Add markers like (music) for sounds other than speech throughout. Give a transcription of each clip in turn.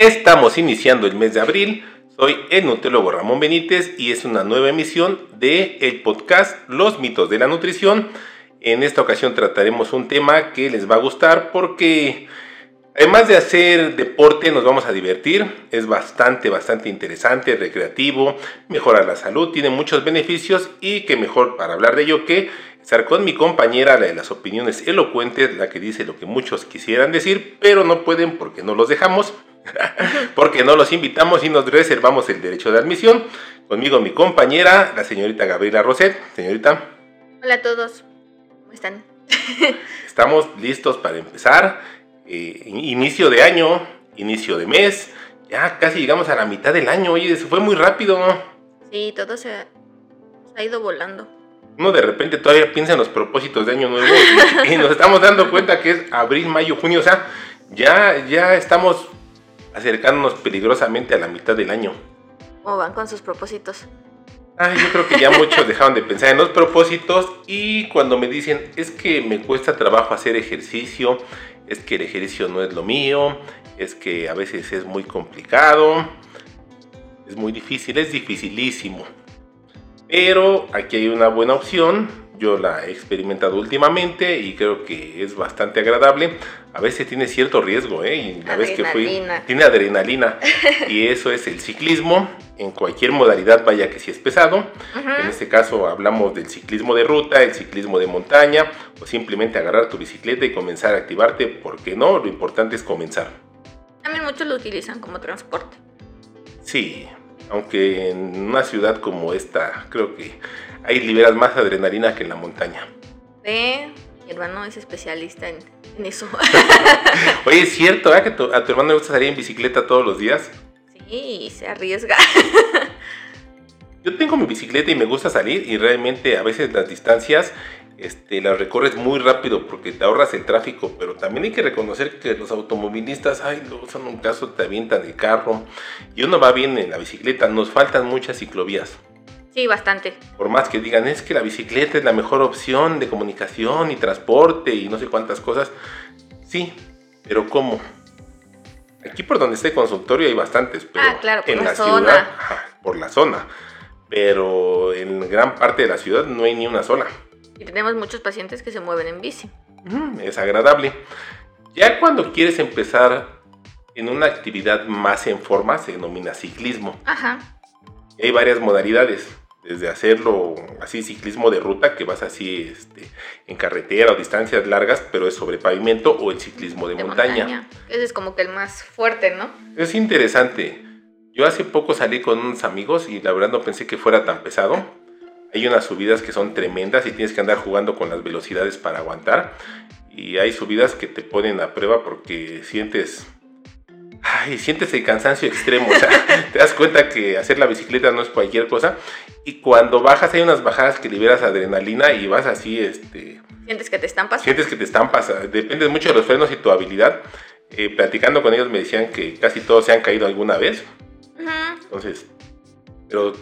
Estamos iniciando el mes de abril. Soy el nutriólogo Ramón Benítez y es una nueva emisión de el podcast Los mitos de la nutrición. En esta ocasión trataremos un tema que les va a gustar porque además de hacer deporte nos vamos a divertir. Es bastante, bastante interesante, recreativo, mejora la salud, tiene muchos beneficios y que mejor para hablar de ello que estar con mi compañera, la de las opiniones elocuentes, la que dice lo que muchos quisieran decir, pero no pueden porque no los dejamos. (laughs) porque no los invitamos y nos reservamos el derecho de admisión. Conmigo mi compañera, la señorita Gabriela Roset. Señorita. Hola a todos. ¿Cómo están? (laughs) Estamos listos para empezar. Eh, inicio de año, inicio de mes. Ya casi llegamos a la mitad del año. Oye, se fue muy rápido. Sí, todo se ha, se ha ido volando. Uno de repente todavía piensa en los propósitos de año nuevo y, y nos estamos dando cuenta que es abril, mayo, junio. O sea, ya, ya estamos acercándonos peligrosamente a la mitad del año. ¿Cómo van con sus propósitos? Ay, yo creo que ya muchos dejaron de pensar en los propósitos y cuando me dicen es que me cuesta trabajo hacer ejercicio, es que el ejercicio no es lo mío, es que a veces es muy complicado, es muy difícil, es dificilísimo. Pero aquí hay una buena opción yo la he experimentado últimamente y creo que es bastante agradable. A veces tiene cierto riesgo, ¿eh? Y la vez que fui, tiene adrenalina. y eso es el ciclismo, en cualquier modalidad, vaya que si es pesado. En este caso hablamos del ciclismo de ruta, el ciclismo de montaña, o simplemente agarrar tu bicicleta y comenzar a activarte, porque no, lo importante es comenzar. También muchos lo utilizan como transporte. Sí, aunque en una ciudad como esta, creo que ahí liberas más adrenalina que en la montaña. Ve, mi hermano es especialista en, eso. (laughs) Oye, ¿es cierto ¿eh? que a tu hermano le gusta salir en bicicleta todos los días? Sí, se arriesga. (laughs) Yo tengo mi bicicleta y me gusta salir y realmente a veces las distancias este, las recorres muy rápido porque te ahorras el tráfico, pero también hay que reconocer que los automovilistas, ay, lo usan un caso, te avientan el carro y uno va bien en la bicicleta, nos faltan muchas ciclovías. Sí, bastante. Por más que digan, es que la bicicleta es la mejor opción de comunicación y transporte y no sé cuántas cosas. Sí, pero ¿cómo? Aquí por donde está el consultorio hay bastantes, pero ah, claro, por en la, zona. ciudad, por la zona. Pero en gran parte de la ciudad no hay ni una sola. Y tenemos muchos pacientes que se mueven en bici. es agradable. Ya cuando quieres empezar en una actividad más en forma, se denomina ciclismo. Ajá. hay varias modalidades desde hacerlo así ciclismo de ruta, que vas así este, en carretera o distancias largas, pero es sobre pavimento, o el ciclismo de, montaña. Ese es como que el más fuerte, ¿no? Es interesante. Yo hace poco salí con unos amigos y la verdad no pensé que fuera tan pesado. Hay unas subidas que son tremendas y tienes que andar jugando con las velocidades para aguantar. Y hay subidas que te ponen a prueba porque sientes ay, sientes el cansancio extremo, o sea, (laughs) te das cuenta que hacer la bicicleta no es cualquier cosa y cuando bajas hay unas bajadas que liberas adrenalina y vas así, este... Sientes que te estampas. Sientes que te estampas, depende mucho de los frenos y tu habilidad. Eh, platicando con ellos me decían que casi todos se han caído alguna vez. Entonces, pero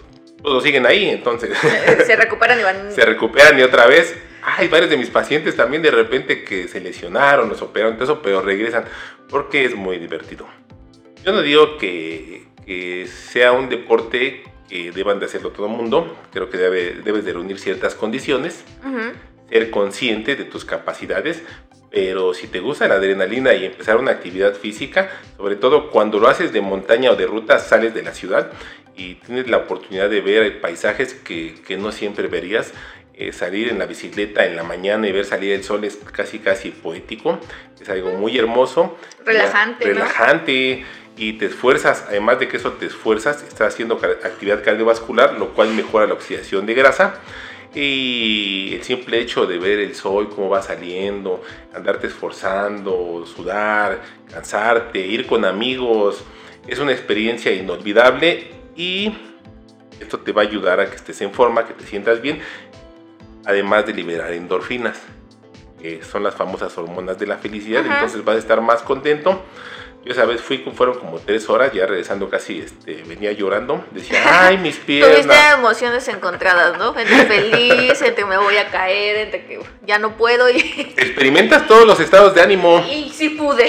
todos siguen ahí, entonces. (laughs) Se recuperan y van. se recuperan y otra vez. Hay varios de mis pacientes también de repente que se lesionaron, los operaron, todo eso, pero regresan porque es muy divertido. Yo no digo que, sea un deporte que deban de hacerlo todo el mundo, creo que debes de reunir ciertas condiciones, ser consciente de tus capacidades, pero si te gusta la adrenalina y empezar una actividad física, sobre todo cuando lo haces de montaña o de ruta, sales de la ciudad y tienes la oportunidad de ver paisajes que, no siempre verías, eh, salir en la bicicleta en la mañana y ver salir el sol es casi casi poético, es algo muy hermoso. Relajante. relajante y te esfuerzas, además de que eso te esfuerzas, estás haciendo actividad cardiovascular, lo cual mejora la oxidación de grasa. Y el simple hecho de ver el sol, cómo va saliendo, andarte esforzando, sudar, cansarte, ir con amigos, es una experiencia inolvidable y esto te va a ayudar a que estés en forma, que te sientas bien, además de liberar endorfinas, que son las famosas hormonas de la felicidad, entonces vas a estar más contento Yo esa vez fui, fueron como tres horas, ya regresando casi, este, venía llorando. Decía, (laughs) ay, mis piernas. Tuviste emociones encontradas, ¿no? Entre (laughs) feliz, entre me voy a caer, entre que ya no puedo. Y, (laughs) Experimentas todos los estados de ánimo. y sí pude.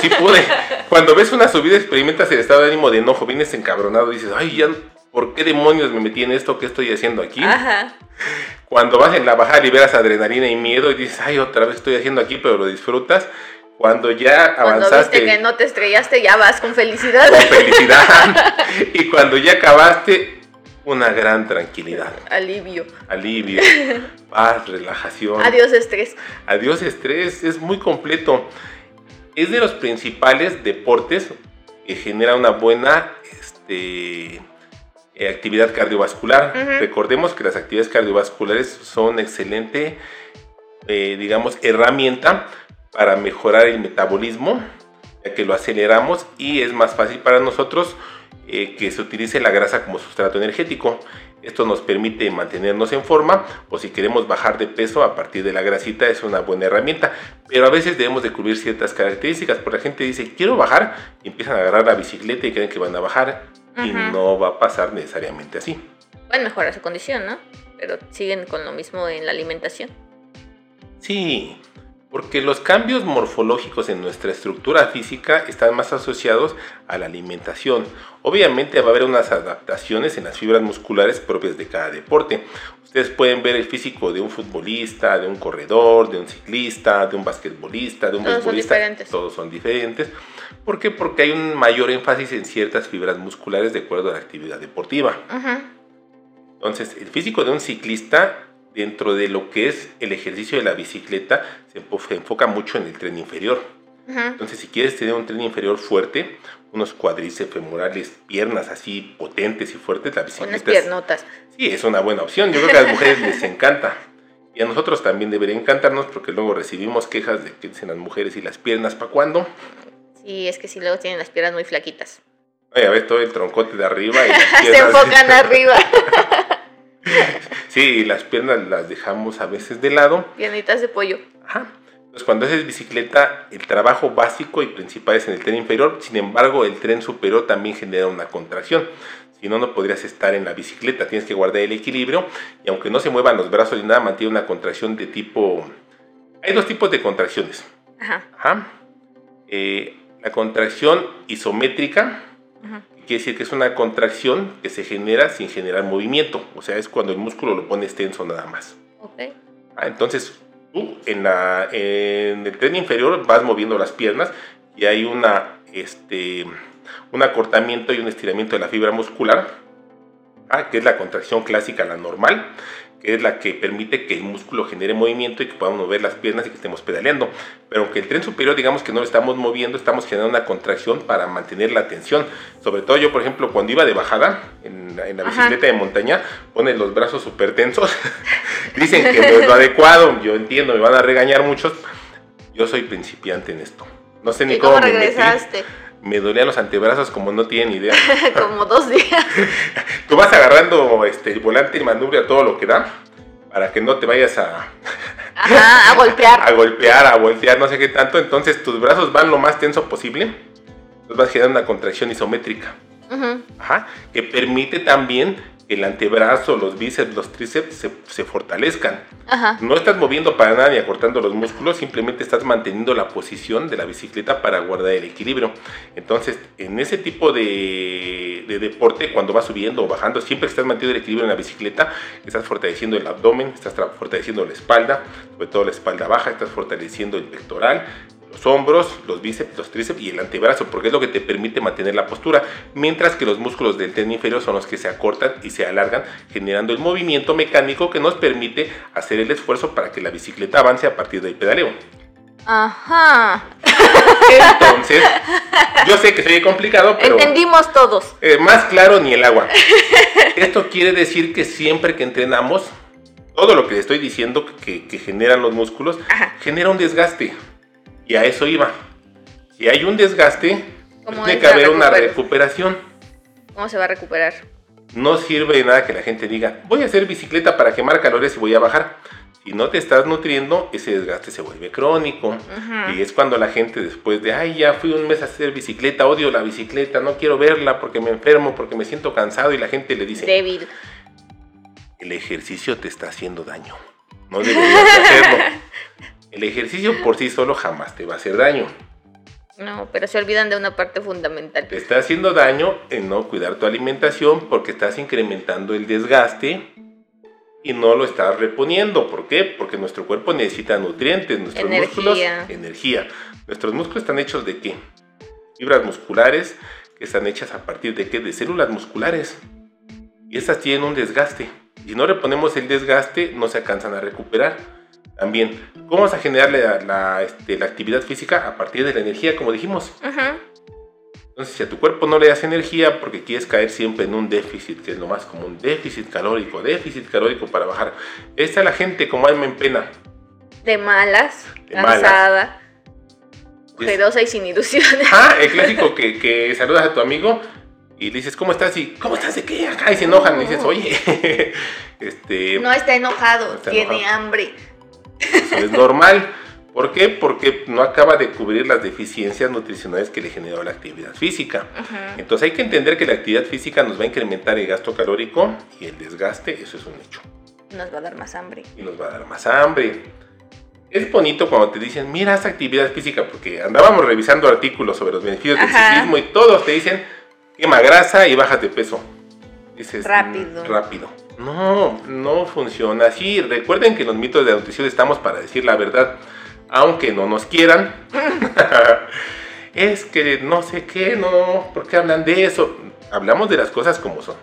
Sí pude. Cuando ves una subida, experimentas el estado de ánimo de enojo, vienes encabronado y dices, ay, ya, ¿por qué demonios me metí en esto? ¿Qué estoy haciendo aquí? Ajá. Cuando vas en la bajada liberas adrenalina y miedo y dices, ay, otra vez estoy haciendo aquí, pero lo disfrutas. Cuando ya Cuando avanzaste viste que no te estrellaste, ya vas con felicidad. con felicidad (laughs) y cuando ya acabaste, una gran tranquilidad, Alivio. alivio, (laughs) paz, relajación. Adiós estrés. Adiós estrés, es muy completo. Es de los principales deportes que genera una buena este, eh, actividad cardiovascular. Recordemos que las actividades cardiovasculares son excelente, eh, digamos, herramienta para mejorar el metabolismo, ya que lo aceleramos y es más fácil para nosotros eh, que se utilice la grasa como sustrato energético. Esto nos permite mantenernos en forma o si queremos bajar de peso a partir de la grasita es una buena herramienta. Pero a veces debemos de cubrir ciertas características. Porque la gente dice, quiero bajar y empiezan a agarrar la bicicleta y creen que van a bajar. Y no va a pasar necesariamente así. Pueden mejorar su condición, ¿no? Pero siguen con lo mismo en la alimentación. Sí, porque los cambios morfológicos en nuestra estructura física están más asociados a la alimentación. Obviamente va a haber unas adaptaciones en las fibras musculares propias de cada deporte. Ustedes pueden ver el físico de un futbolista, de un corredor, de un ciclista, de un basquetbolista, de un Todos son beisbolista. diferentes. Todos son diferentes. ¿Por qué? Porque hay un mayor énfasis en ciertas fibras musculares de acuerdo a la actividad deportiva. Ujú. Entonces, el físico de un ciclista, dentro de lo que es el ejercicio de la bicicleta, se enfo- se enfoca mucho en el tren inferior. Entonces, si quieres tener un tren inferior fuerte, unos cuádriceps femorales, piernas así potentes y fuertes, la Unas bicicleta es, piernotas. sí, es una buena opción. Yo creo que a las mujeres les (laughs) encanta. Y a nosotros también debería encantarnos porque luego recibimos quejas de que dicen las mujeres y las piernas, ¿para cuándo? Sí, es que si luego tienen las piernas muy flaquitas. Oye, a ver todo el troncote de arriba y las (laughs) Se enfocan (laughs) arriba. Sí, las piernas las dejamos a veces de lado. Piernitas de pollo. Ajá. Entonces, cuando haces bicicleta, el trabajo básico y principal es en el tren inferior. Sin embargo, el tren superior también genera una contracción. Si no, no podrías estar en la bicicleta. Tienes que guardar el equilibrio. Y aunque no se muevan los brazos ni nada, mantiene una contracción de tipo... Hay dos tipos de contracciones. Ajá. Ajá. Eh, la contracción isométrica, Ujú. quiere decir que es una contracción que se genera sin generar movimiento. O sea, es cuando el músculo lo pones tenso nada más. Ok. Ah, entonces, tú en, la, en el tren inferior vas moviendo las piernas y hay una, este, un acortamiento y un estiramiento de la fibra muscular, ah, que es la contracción clásica, la normal, que es la que permite que el músculo genere movimiento y que podamos mover las piernas y que estemos pedaleando. Pero aunque el tren superior, digamos que no lo estamos moviendo, estamos generando una contracción para mantener la tensión. Sobre todo yo, por ejemplo, cuando iba de bajada en, la- en la Ajá. bicicleta de montaña, pones los brazos súper tensos. (laughs) Dicen que no es lo adecuado, yo entiendo, me van a regañar muchos. Yo soy principiante en esto. No sé ni ¿Y cómo, cómo me metí. Me dolían los antebrazos como no tienen idea. (laughs) Como dos días. (laughs) Tú vas agarrando este, el volante y manubria todo lo que da para que no te vayas a, Ajá, a (laughs) golpear. a golpear, a voltear, no sé qué tanto. Entonces tus brazos van lo más tenso posible. Entonces vas generando una contracción isométrica. Ajá, que permite también el antebrazo, los bíceps, los tríceps se, se fortalezcan. Ajá. No estás moviendo para nada ni acortando los músculos, simplemente estás manteniendo la posición de la bicicleta para guardar el equilibrio. Entonces, en ese tipo de, de deporte, cuando vas subiendo o bajando, siempre estás manteniendo el equilibrio en la bicicleta, estás fortaleciendo el abdomen, estás fortaleciendo la espalda, sobre todo la espalda baja, estás fortaleciendo el pectoral, los hombros, los bíceps, los tríceps y el antebrazo, porque es lo que te permite mantener la postura, mientras que los músculos del tren inferior son los que se acortan y se alargan, generando el movimiento mecánico que nos permite hacer el esfuerzo para que la bicicleta avance a partir del pedaleo. Ajá. Entonces, yo sé que soy complicado, pero Entendimos todos. eh, más claro ni el agua. Esto quiere decir que siempre que entrenamos, todo lo que estoy diciendo que, que generan los músculos, Ajá. genera un desgaste. Y a eso iba. Si hay un desgaste, ¿Cómo tiene que haber una recuperación? ¿Cómo se va a recuperar? No sirve de nada que la gente diga, voy a hacer bicicleta para quemar calorías y voy a bajar. Si no te estás nutriendo, ese desgaste se vuelve crónico. Y es cuando la gente después de, ay, ya fui un mes a hacer bicicleta, odio la bicicleta, no quiero verla porque me enfermo, porque me siento cansado y la gente le dice, Débil. el ejercicio te está haciendo daño. No deberías de (laughs) hacerlo. El ejercicio por sí solo jamás te va a hacer daño. No, pero se olvidan de una parte fundamental. Te está haciendo daño en no cuidar tu alimentación porque estás incrementando el desgaste y no lo estás reponiendo. ¿Por qué? Porque nuestro cuerpo necesita nutrientes, nuestros Energía. músculos, energía. Nuestros músculos están hechos de qué? Fibras musculares que están hechas a partir de qué? De células musculares. Y estas tienen un desgaste. Si no reponemos el desgaste, no se alcanzan a recuperar. También, ¿cómo vas a generar la, la, este, la actividad física? A partir de la energía, como dijimos. Entonces, si a tu cuerpo no le das energía porque quieres caer siempre en un déficit, que es lo más común, déficit calórico, déficit calórico para bajar. Esta es la gente como alma en pena. De malas, De malas. cansada, Es- ojerosa y sin ilusiones. (laughs) Ah, el clásico que, que saludas a tu amigo y le dices, ¿cómo estás? Y, ¿cómo estás de qué? Acá y se enojan y dices, oye, (laughs) este, No está enojado, No está tiene enojado. hambre. Eso es normal. ¿Por qué? Porque no acaba de cubrir las deficiencias nutricionales que le generó la actividad física. Entonces hay que entender que la actividad física nos va a incrementar el gasto calórico y el desgaste, eso es un hecho. Nos va a dar más hambre. y nos va a dar más hambre. Es bonito cuando te dicen, mira esta actividad física, porque andábamos revisando artículos sobre los beneficios del ciclismo y todos te dicen, quema grasa y bajas de peso. Dices, Rápido. "Mm, rápido. No, no funciona así. Recuerden que en los mitos de la nutrición estamos para decir la verdad, aunque no nos quieran. (laughs) es que no sé qué, no, ¿por qué hablan de eso? Hablamos de las cosas como son.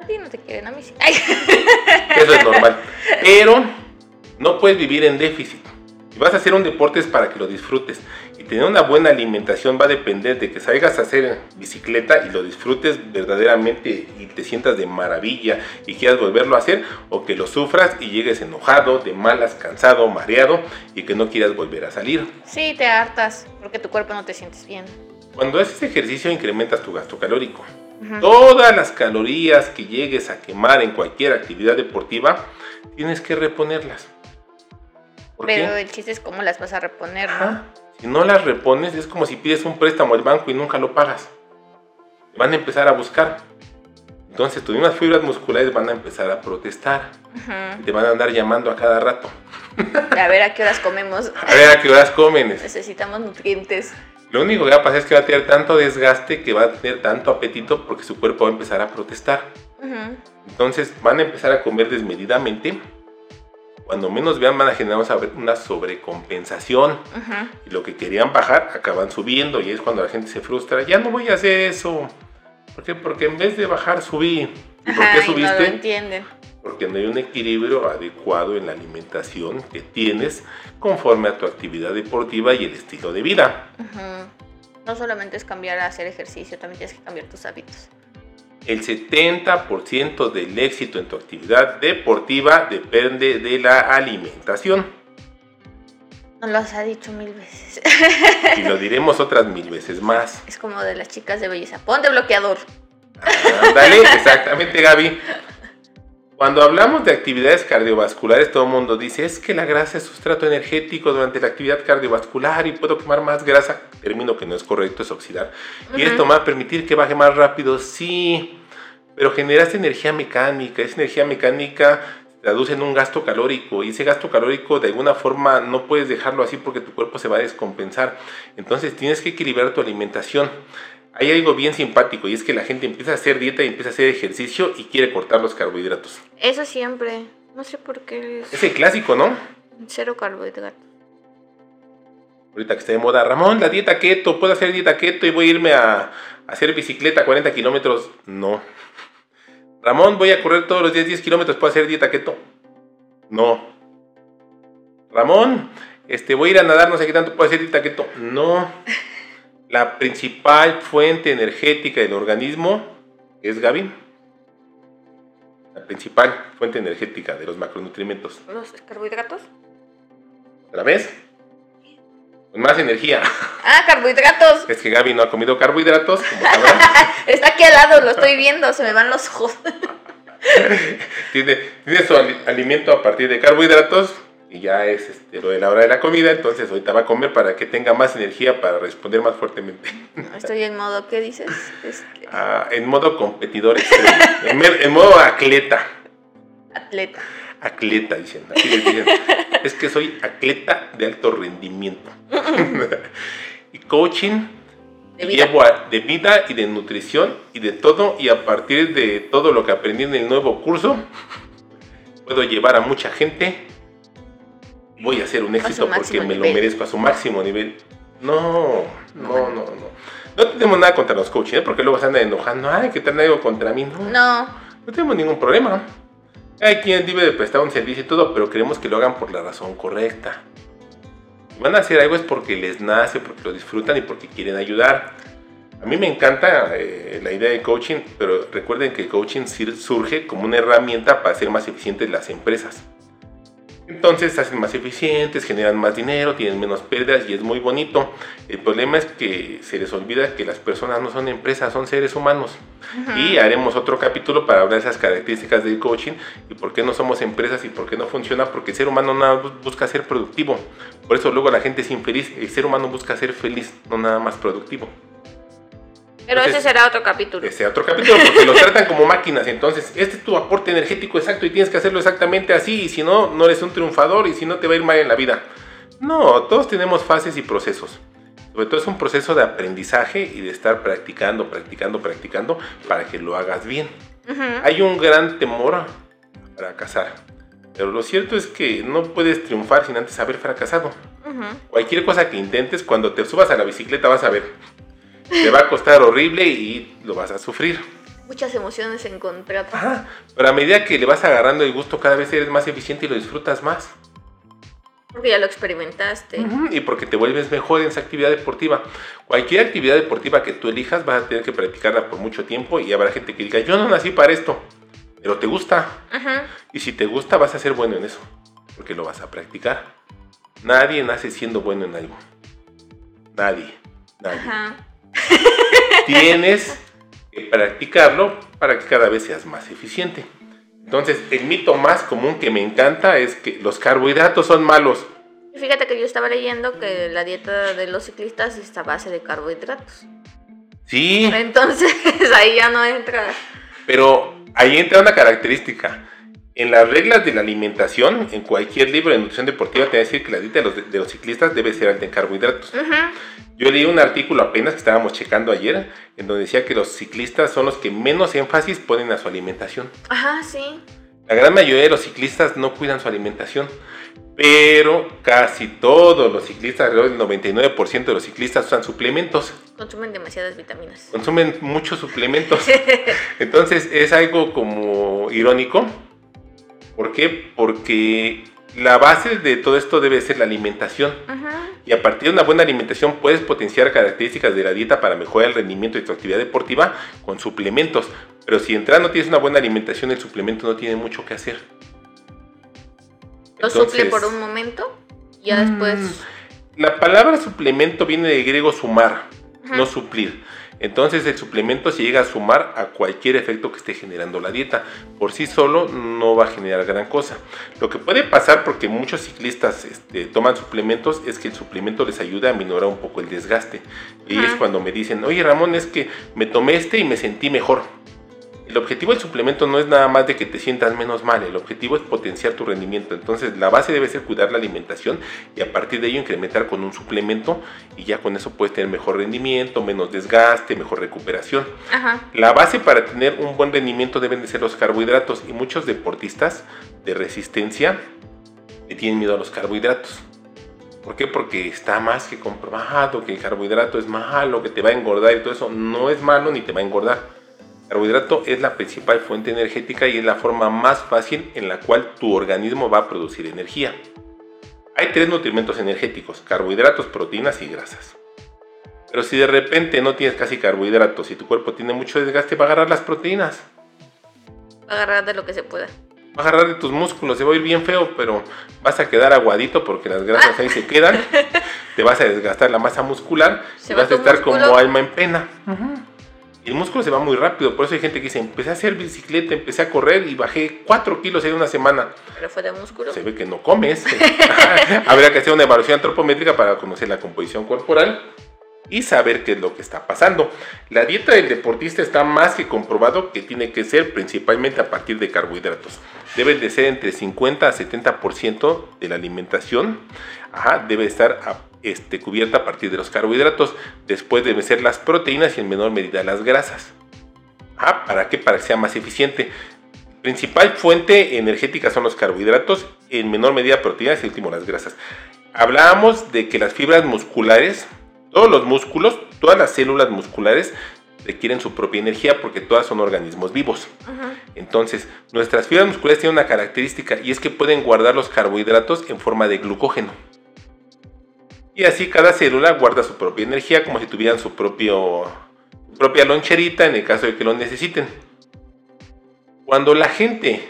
A ti no te quieren, a mí sí. Ay. (laughs) Eso es normal. Pero no puedes vivir en déficit. Si vas a hacer un deporte es para que lo disfrutes. Y tener una buena alimentación va a depender de que salgas a hacer bicicleta y lo disfrutes verdaderamente y te sientas de maravilla y quieras volverlo a hacer o que lo sufras y llegues enojado, de malas, cansado, mareado y que no quieras volver a salir. Sí, te hartas porque tu cuerpo no te sientes bien. Cuando haces ejercicio incrementas tu gasto calórico. Ujú. Todas las calorías que llegues a quemar en cualquier actividad deportiva, tienes que reponerlas. ¿Por Pero qué? el chiste es cómo las vas a reponer, ¿no? Ajá. Si no las repones, es como si pides un préstamo al banco y nunca lo pagas. Van a empezar a buscar. Entonces tus mismas fibras musculares van a empezar a protestar. Ujú. Te van a andar llamando a cada rato. A ver a qué horas comemos. (laughs) A ver a qué horas comen. Necesitamos nutrientes. Lo único que va a pasar es que va a tener tanto desgaste que va a tener tanto apetito porque su cuerpo va a empezar a protestar. Entonces van a empezar a comer desmedidamente. Cuando menos vean van a generar una sobre- una sobrecompensación. Y lo que querían bajar acaban subiendo. Y es cuando la gente se frustra. Ya no voy a hacer eso. ¿Por qué? Porque en vez de bajar subí. ¿Y por qué y no lo subiste? entienden. Porque no hay un equilibrio adecuado en la alimentación que tienes conforme a tu actividad deportiva y el estilo de vida. No solamente es cambiar a hacer ejercicio, también tienes que cambiar tus hábitos. El 70% del éxito en tu actividad deportiva depende de la alimentación. Nos lo ha dicho mil veces. Y lo diremos otras mil veces más. Es como de las chicas de belleza. Ponte bloqueador. Ándale, exactamente Gaby. Cuando hablamos de actividades cardiovasculares, todo el mundo dice, es que la grasa es sustrato energético durante la actividad cardiovascular y puedo quemar más grasa. Término que no es correcto, es oxidar. Y Ujú. esto me va a permitir que baje más rápido, sí. Pero generas energía mecánica. Esa energía mecánica se traduce en un gasto calórico. Y ese gasto calórico de alguna forma no puedes dejarlo así porque tu cuerpo se va a descompensar. Entonces tienes que equilibrar tu alimentación. Hay algo bien simpático y es que la gente empieza a hacer dieta y empieza a hacer ejercicio y quiere cortar los carbohidratos. Eso siempre. No sé por qué es Es el clásico, ¿no? cero carbohidratos. Ahorita que está de moda, Ramón, la dieta keto, puedo hacer dieta keto y voy a irme a, a hacer bicicleta 40 kilómetros. No. Ramón, voy a correr todos los días 10 kilómetros, ¿puedo hacer dieta keto? No. Ramón, este, voy a ir a nadar, no sé qué tanto, ¿puedo hacer dieta keto? No. (laughs) La principal fuente energética del organismo es Gaby. La principal fuente energética de los macronutrientes. ¿Los carbohidratos? ¿La ves? Con más energía. Ah, carbohidratos. Es que Gaby no ha comido carbohidratos, como. (laughs) Está aquí al lado, lo estoy viendo, se me van los ojos. (laughs) tiene, tiene su ali- alimento a partir de carbohidratos y ya es este, lo de la hora de la comida, entonces ahorita va a comer para que tenga más energía para responder más fuertemente. Estoy en modo, ¿qué dices? Este, Ah, en modo competidor extremo, en modo atleta. atleta. Atleta, dicen. Así les dicen. Es que soy atleta de alto rendimiento. (laughs) y coaching De vida. llevo a- de vida y de nutrición y de todo. Y a partir de todo lo que aprendí en el nuevo curso, puedo llevar a mucha gente. Voy a hacer un éxito porque me lo merezco a su máximo nivel. No, no, no, no. No tenemos nada contra los coaches, ¿eh? porque luego se andan enojando. Ay, que traen algo contra mí. No, No, no tenemos ningún problema. Hay quien debe de prestar un servicio y todo, pero queremos que lo hagan por la razón correcta. Si van a hacer algo es porque les nace, porque lo disfrutan y porque quieren ayudar. A mí me encanta eh, la idea de coaching, pero recuerden que el coaching surge como una herramienta para hacer más eficientes las empresas. Entonces se hacen más eficientes, generan más dinero, tienen menos pérdidas y es muy bonito. El problema es que se les olvida que las personas no son empresas, son seres humanos. Y haremos otro capítulo para hablar de esas características del coaching y por qué no somos empresas y por qué no funciona, porque el ser humano nada busca ser productivo. Por eso luego la gente es infeliz. El ser humano busca ser feliz, no nada más productivo. Pero ese Entonces, será otro capítulo. Ese otro capítulo, porque los tratan como máquinas. Entonces, este es tu aporte energético exacto y tienes que hacerlo exactamente así. Y si no, no eres un triunfador y si no, te va a ir mal en la vida. No, todos tenemos fases y procesos. Sobre todo es un proceso de aprendizaje y de estar practicando, practicando, practicando para que lo hagas bien. Ujú. Hay un gran temor a fracasar. Pero lo cierto es que no puedes triunfar sin antes haber fracasado. Ujú. Cualquier cosa que intentes, cuando te subas a la bicicleta vas a ver. Te va a costar horrible y lo vas a sufrir. Muchas emociones encontradas. Ajá, pero a medida que le vas agarrando el gusto, cada vez eres más eficiente y lo disfrutas más. Porque ya lo experimentaste. Ujú, Y porque te vuelves mejor en esa actividad deportiva. Cualquier actividad deportiva que tú elijas, vas a tener que practicarla por mucho tiempo y habrá gente que diga, yo no nací para esto, pero te gusta. Ujú. Y si te gusta, vas a ser bueno en eso, porque lo vas a practicar. Nadie nace siendo bueno en algo. Nadie. Nadie. Ajá. Tienes que practicarlo para que cada vez seas más eficiente. Entonces, el mito más común que me encanta es que los carbohidratos son malos. Fíjate que yo estaba leyendo que la dieta de los ciclistas está a base de carbohidratos. Sí, Entonces (laughs) ahí ya no entra. pero ahí entra una característica. En las reglas de la alimentación, en cualquier libro de nutrición deportiva, te va a decir que la dieta de los, de los ciclistas debe ser alta en carbohidratos. Ujú. Yo leí un artículo apenas que estábamos checando ayer, en donde decía que los ciclistas son los que menos énfasis ponen a su alimentación. Ajá, sí. La gran mayoría de los ciclistas no cuidan su alimentación, pero casi todos los ciclistas, alrededor del 99% de los ciclistas usan suplementos, Consumen demasiadas vitaminas. consumen muchos suplementos. (laughs) Entonces es algo como irónico. ¿Por qué? Porque la base de todo esto debe ser la alimentación. Y a partir de una buena alimentación puedes potenciar características de la dieta para mejorar el rendimiento de tu actividad deportiva con suplementos. Pero si entras no tienes una buena alimentación, el suplemento no tiene mucho que hacer. Lo suple por un momento. y Ya después. Mm, La palabra suplemento viene del griego sumar, Ajá. no suplir. Entonces el suplemento se llega a sumar a cualquier efecto que esté generando la dieta. Por sí solo no va a generar gran cosa. Lo que puede pasar porque muchos ciclistas este, toman suplementos es que el suplemento les ayuda a minorar un poco el desgaste. Y es cuando me dicen, oye Ramón, es que me tomé este y me sentí mejor. El objetivo del suplemento no es nada más de que te sientas menos mal, el objetivo es potenciar tu rendimiento. Entonces la base debe ser cuidar la alimentación y a partir de ello incrementar con un suplemento y ya con eso puedes tener mejor rendimiento, menos desgaste, mejor recuperación. Ajá. La base para tener un buen rendimiento deben de ser los carbohidratos y muchos deportistas de resistencia le tienen miedo a los carbohidratos. ¿Por qué? Porque está más que comprobado que el carbohidrato es malo, que te va a engordar y todo eso. No es malo ni te va a engordar. Carbohidrato es la principal fuente energética y es la forma más fácil en la cual tu organismo va a producir energía. Hay tres nutrimentos energéticos, carbohidratos, proteínas y grasas. Pero si de repente no tienes casi carbohidratos y tu cuerpo tiene mucho desgaste, va a agarrar las proteínas. Agarrar de lo que se pueda. Va a agarrar de tus músculos, se va a ir bien feo, pero vas a quedar aguadito porque las grasas ahí se quedan. (laughs) Te vas a desgastar la masa muscular Se y va vas a estar músculo. como alma en pena. El músculo se va muy rápido. Por eso hay gente que dice, empecé a hacer bicicleta, empecé a correr y bajé 4 kilos en una semana. Pero fue de músculo. Se ve que no comes. (laughs) Habría que hacer una evaluación antropométrica para conocer la composición corporal y saber qué es lo que está pasando. La dieta del deportista está más que comprobado que tiene que ser principalmente a partir de carbohidratos. Debe de ser entre 50 a 70% de la alimentación. debe estar este, cubierta a partir de los carbohidratos. Después deben ser las proteínas y en menor medida las grasas. ¿Para qué? Para que sea más eficiente. Principal fuente energética son los carbohidratos, en menor medida proteínas y último las grasas. Hablábamos de que las fibras musculares todos los músculos, todas las células musculares requieren su propia energía porque todas son organismos vivos. Entonces, nuestras fibras musculares tienen una característica y es que pueden guardar los carbohidratos en forma de glucógeno. Y así cada célula guarda su propia energía como si tuvieran su, propio, propia loncherita en el caso de que lo necesiten. Cuando la gente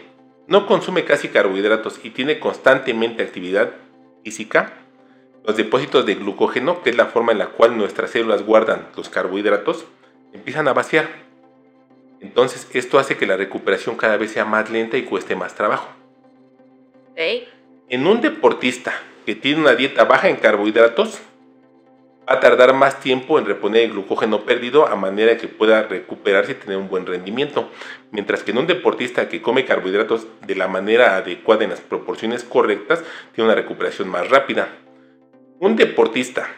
no consume casi carbohidratos y tiene constantemente actividad física, los depósitos de glucógeno, que es la forma en la cual nuestras células guardan los carbohidratos, empiezan a vaciar. Entonces esto hace que la recuperación cada vez sea más lenta y cueste más trabajo. En un deportista que tiene una dieta baja en carbohidratos, va a tardar más tiempo en reponer el glucógeno perdido a manera que pueda recuperarse y tener un buen rendimiento. Mientras que en un deportista que come carbohidratos de la manera adecuada en las proporciones correctas, tiene una recuperación más rápida. Un deportista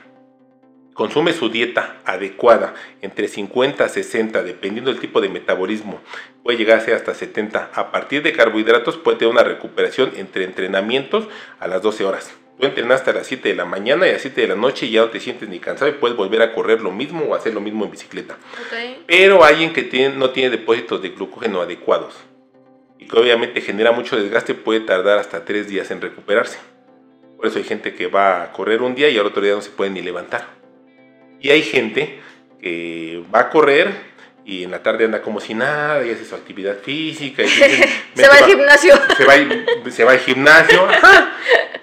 consume su dieta adecuada entre 50 a 60, dependiendo del tipo de metabolismo, puede llegar a ser hasta 70. A partir de carbohidratos puede tener una recuperación entre entrenamientos a las 12 horas. Tú entrenaste a las 7 de la mañana y a las 7 de la noche y ya no te sientes ni cansado y puedes volver a correr lo mismo o hacer lo mismo en bicicleta. Pero alguien que no tiene depósitos de glucógeno adecuados y que obviamente genera mucho desgaste puede tardar hasta 3 días en recuperarse. Por eso hay gente que va a correr un día y al otro día no se puede ni levantar. Y hay gente que va a correr y en la tarde anda como si nada y hace su actividad física. Y (laughs) se va al gimnasio. Se va, se va al gimnasio.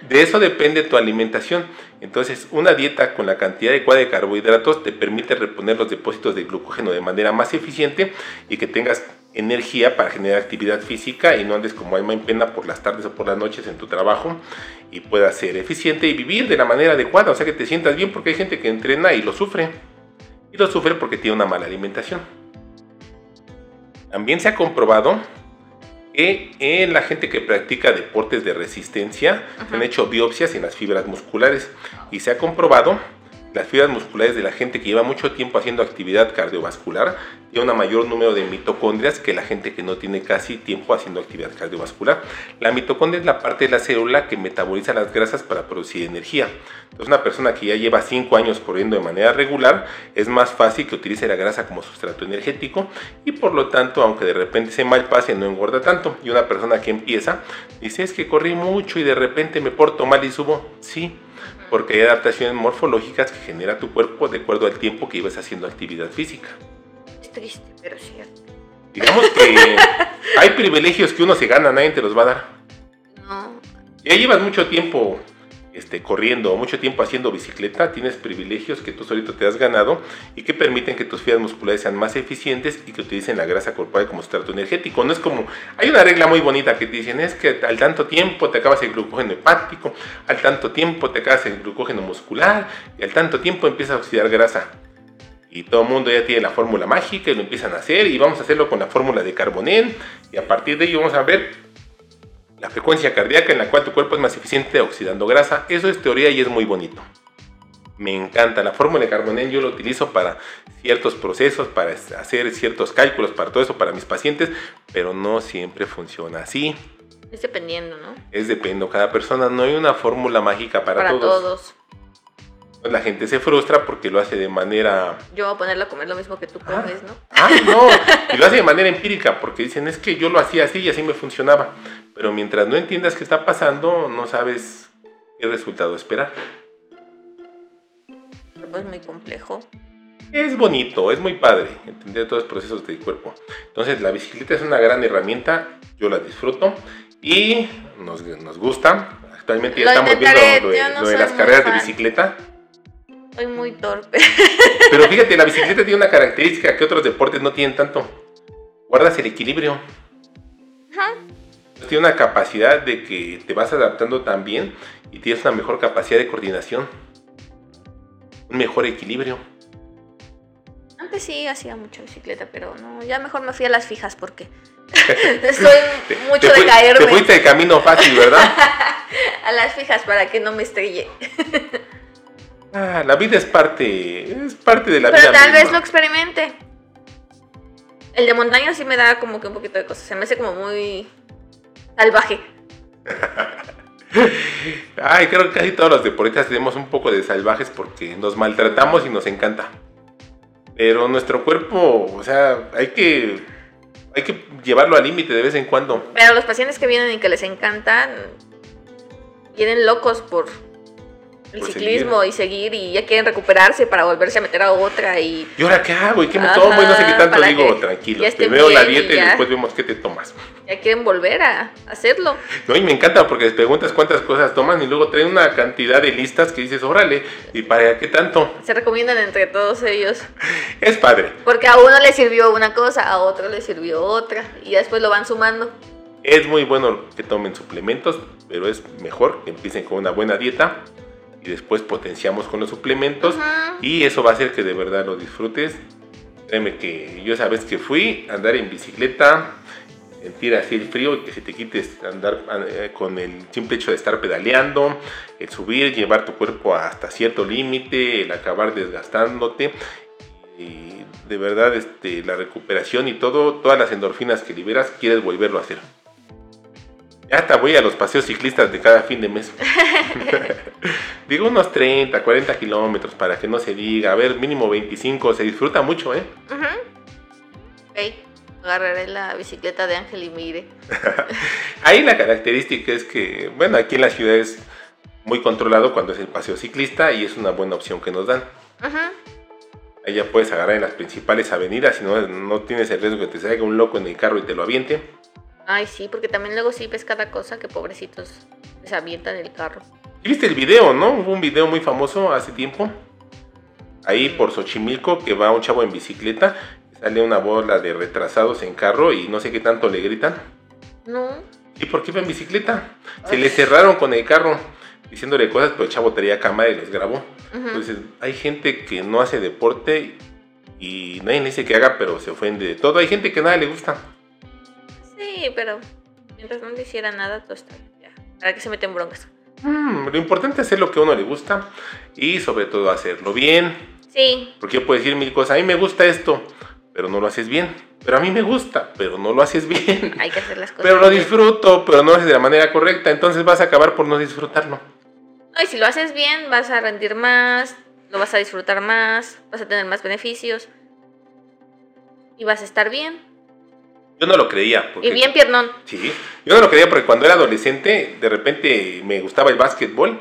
De eso depende tu alimentación. Entonces, una dieta con la cantidad adecuada de carbohidratos te permite reponer los depósitos de glucógeno de manera más eficiente y que tengas energía para generar actividad física y no andes como alma en pena por las tardes o por las noches en tu trabajo y puedas ser eficiente y vivir de la manera adecuada, o sea que te sientas bien porque hay gente que entrena y lo sufre y lo sufre porque tiene una mala alimentación. También se ha comprobado que en la gente que practica deportes de resistencia se han hecho biopsias en las fibras musculares y se ha comprobado las fibras musculares de la gente que lleva mucho tiempo haciendo actividad cardiovascular tiene un mayor número de mitocondrias que la gente que no tiene casi tiempo haciendo actividad cardiovascular. La mitocondria es la parte de la célula que metaboliza las grasas para producir energía. Entonces una persona que ya lleva 5 años corriendo de manera regular es más fácil que utilice la grasa como sustrato energético y por lo tanto aunque de repente se mal pase no engorda tanto. Y una persona que empieza dice es que corrí mucho y de repente me porto mal y subo. Sí, porque hay adaptaciones morfológicas que genera tu cuerpo de acuerdo al tiempo que ibas haciendo actividad física. Es triste, pero cierto. Digamos que (laughs) hay privilegios que uno se gana, nadie te los va a dar. No. Ya llevas mucho tiempo este, corriendo mucho tiempo haciendo bicicleta, tienes privilegios que tú solito te has ganado y que permiten que tus fibras musculares sean más eficientes y que utilicen la grasa corporal como sustrato energético. No es como, hay una regla muy bonita que te dicen, es que al tanto tiempo te acabas el glucógeno hepático, al tanto tiempo te acabas el glucógeno muscular y al tanto tiempo empiezas a oxidar grasa. Y todo el mundo ya tiene la fórmula mágica y lo empiezan a hacer y vamos a hacerlo con la fórmula de carbonén y a partir de ello vamos a ver la frecuencia cardíaca en la cual tu cuerpo es más eficiente oxidando grasa. Eso es teoría y es muy bonito. Me encanta. La fórmula de Carbonell yo lo utilizo para ciertos procesos, para hacer ciertos cálculos, para todo eso, para mis pacientes, pero no siempre funciona así. Es dependiendo, ¿no? Es dependiendo. Cada persona no hay una fórmula mágica para, para todos. Pues la gente se frustra porque lo hace de manera... Yo voy a ponerla a comer lo mismo que tú ah. comes, ¿no? Ah, no. Y lo hace de manera empírica porque dicen, es que yo lo hacía así y así me funcionaba. Pero mientras no entiendas qué está pasando, no sabes qué resultado esperar. Es muy complejo. Es bonito, es muy padre entender todos los procesos del cuerpo. Entonces la bicicleta es una gran herramienta, yo la disfruto y nos, gusta. Actualmente ya estamos viendo lo de las carreras de bicicleta Soy muy torpe. (laughs) Pero fíjate, la bicicleta tiene una característica que otros deportes no tienen tanto. Guardas el equilibrio. Ajá. Tiene una capacidad de que te vas adaptando también y tienes una mejor capacidad de coordinación. Un mejor equilibrio. Antes sí hacía mucha bicicleta, pero no, ya mejor me fui a las fijas porque (laughs) estoy (laughs) mucho Te de caerme. Te fuiste de camino fácil, ¿verdad? (laughs) A las fijas para que no me estrelle. Ah, la vida es parte, es parte de la Pero vida. tal vez lo experimente. El de montaña sí me da como que un poquito de cosas. Se me hace como muy salvaje. (laughs) Ay, creo que casi todos los deportistas tenemos un poco de salvajes porque nos maltratamos y nos encanta. Pero nuestro cuerpo, o sea, hay que, hay que llevarlo al límite de vez en cuando. Pero los pacientes que vienen y que les encantan, vienen locos por el Por ciclismo y seguir y ya quieren recuperarse para volverse a meter a otra y ¿Y ahora qué hago? ¿Y qué me Ajá, tomo? Y no sé qué tanto digo, tranquilo. Primero la dieta y, ya. después vemos qué te tomas. ya quieren volver a hacerlo. No, y me encanta porque les preguntas cuántas cosas toman y luego traen una cantidad de listas que dices, órale, ¿y para qué tanto? Se recomiendan entre todos ellos. Es padre. Porque a uno le sirvió una cosa, a otro le sirvió otra y después lo van sumando. Es muy bueno que tomen suplementos, pero es mejor que empiecen con una buena dieta y después potenciamos con los suplementos Ajá. y eso va a hacer que de verdad lo disfrutes. Créeme que yo esa vez que fui a andar en bicicleta, sentir así el frío y que se te quites andar eh, con el simple hecho de estar pedaleando, el subir, llevar tu cuerpo hasta cierto límite, el acabar desgastándote y de verdad este, la recuperación y todo, todas las endorfinas que liberas, quieres volverlo a hacer. Ya hasta voy a los paseos ciclistas de cada fin de mes. (laughs) Digo unos 30, 40 kilómetros para que no se diga. A ver, mínimo 25. Se disfruta mucho, ¿eh? Ajá. Ok, agarraré la bicicleta de Ángel y mire. (laughs) Ahí la característica es que, bueno, aquí en la ciudad es muy controlado cuando es el paseo ciclista y es una buena opción que nos dan. Ajá. Ahí ya puedes agarrar en las principales avenidas, si no, no tienes el riesgo que te salga un loco en el carro y te lo aviente. Ay, sí, porque también luego sí ves cada cosa que pobrecitos les avientan el carro. ¿Y viste el video, no? Hubo un video muy famoso hace tiempo. Ahí por Xochimilco que va un chavo en bicicleta, sale una bola de retrasados en carro y no sé qué tanto le gritan. No. ¿Y por qué iba en bicicleta? Se le cerraron con el carro diciéndole cosas, pero el chavo traía cámara y los grabó. Entonces, hay gente que no hace deporte y nadie le dice que haga, pero se ofende de todo. Hay gente que nada le gusta. Sí, pero mientras no le hiciera nada, todo está bien. ¿Para qué se meten broncas? Mm, lo importante es hacer lo que a uno le gusta y sobre todo hacerlo bien. Sí, Porque yo puedo decir mil cosas, a mí me gusta esto, pero no lo haces bien. Pero a mí me gusta, pero no lo haces bien. (laughs) hay que hacer las cosas. (laughs) Pero lo bien. disfruto, pero no lo haces de la manera correcta, entonces vas a acabar por no disfrutarlo. No, y si lo haces bien, vas a rendir más, lo vas a disfrutar más, vas a tener más beneficios. Y vas a estar bien. Yo no lo creía. Porque, Y bien piernón. Sí, yo no lo creía porque cuando era adolescente, de repente me gustaba el básquetbol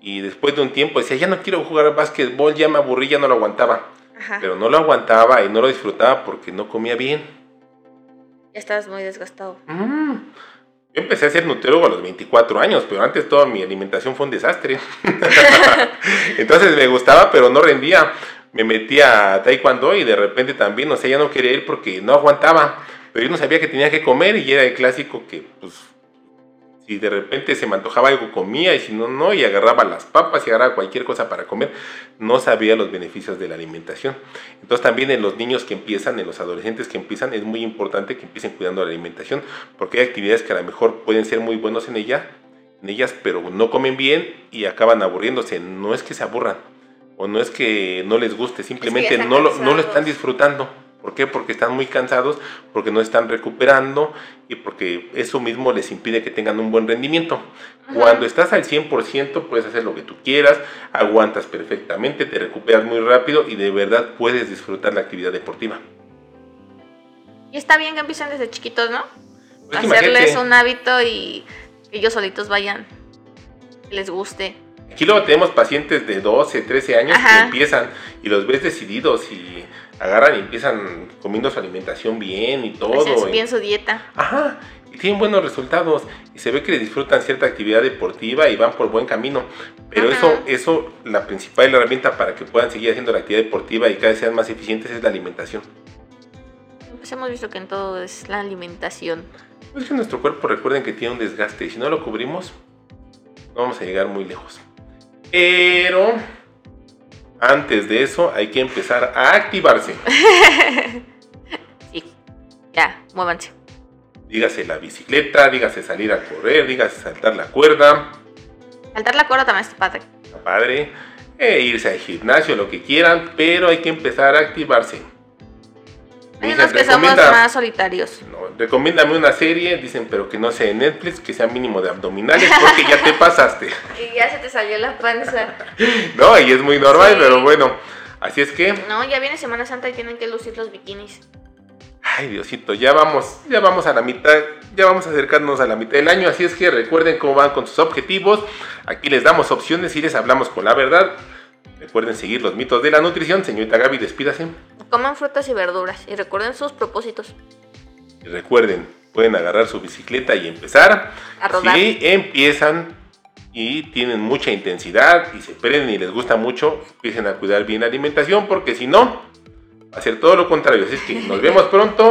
y después de un tiempo decía, ya no quiero jugar básquetbol, ya me aburrí, ya no lo aguantaba. Ajá. Pero no lo aguantaba y no lo disfrutaba porque no comía bien. Ya estabas muy desgastado. Mm. Yo empecé a ser nutriólogo a los 24 años, pero antes toda mi alimentación fue un desastre. (laughs) Entonces me gustaba, pero no rendía. Me metía a taekwondo y de repente también, o sea, ya no quería ir porque no aguantaba. Pero yo no sabía que tenía que comer y era el clásico que, pues, si de repente se me antojaba algo comía y si no, no, y agarraba las papas y agarraba cualquier cosa para comer. No sabía los beneficios de la alimentación. Entonces también en los niños que empiezan, en los adolescentes que empiezan, es muy importante que empiecen cuidando la alimentación, porque hay actividades que a lo mejor pueden ser muy buenos en ella, en ellas, pero no comen bien y acaban aburriéndose. No es que se aburran, o no es que no les guste, simplemente no, lo, no lo están disfrutando. ¿Por qué? Porque están muy cansados, porque no están recuperando y porque eso mismo les impide que tengan un buen rendimiento. Cuando estás al 100% puedes hacer lo que tú quieras, aguantas perfectamente, te recuperas muy rápido y de verdad puedes disfrutar la actividad deportiva. Y está bien que empiecen desde chiquitos, ¿no? Pues Hacerles un hábito y que ellos solitos vayan. Que les guste. Aquí luego tenemos pacientes de 12, 13 años Ajá. que empiezan y los ves decididos y agarran y empiezan comiendo su alimentación bien y todo. Hacen y- bien su dieta. Ajá, y tienen buenos resultados y se ve que disfrutan cierta actividad deportiva y van por buen camino. Pero Ajá. eso, eso, la principal herramienta para que puedan seguir haciendo la actividad deportiva y cada vez sean más eficientes es la alimentación. Pues hemos visto que en todo es la alimentación. Es que nuestro cuerpo recuerden que tiene un desgaste y si no lo cubrimos, no vamos a llegar muy lejos. Pero antes de eso hay que empezar a activarse. (laughs) Sí. Ya, muévanse. Dígase la bicicleta, dígase salir a correr, dígase saltar la cuerda. Saltar la cuerda también está padre. Está padre. E irse al gimnasio, lo que quieran, pero hay que empezar a activarse. Hay unos que somos "Recomienda- más solitarios. No, recomiéndame una serie, dicen, pero que no sea de Netflix, que sea mínimo de abdominales, porque ya te pasaste. (laughs) Y ya se te salió la panza. (laughs) No, y es muy normal, Sí. pero bueno. Así es que, No, ya viene Semana Santa y tienen que lucir los bikinis. ay Diosito, ya vamos, ya vamos a la mitad, ya vamos a acercarnos a la mitad del año, así es que recuerden cómo van con sus objetivos. Aquí les damos opciones y les hablamos con la verdad. Recuerden seguir los mitos de la nutrición. Señorita Gaby, despídase. Coman frutas y verduras y recuerden sus propósitos. Y recuerden, pueden agarrar su bicicleta y empezar. A rodar. Si empiezan y tienen mucha intensidad y se prenden y les gusta mucho, empiecen a cuidar bien la alimentación porque si no, va a ser todo lo contrario. Así es que nos (laughs) vemos pronto.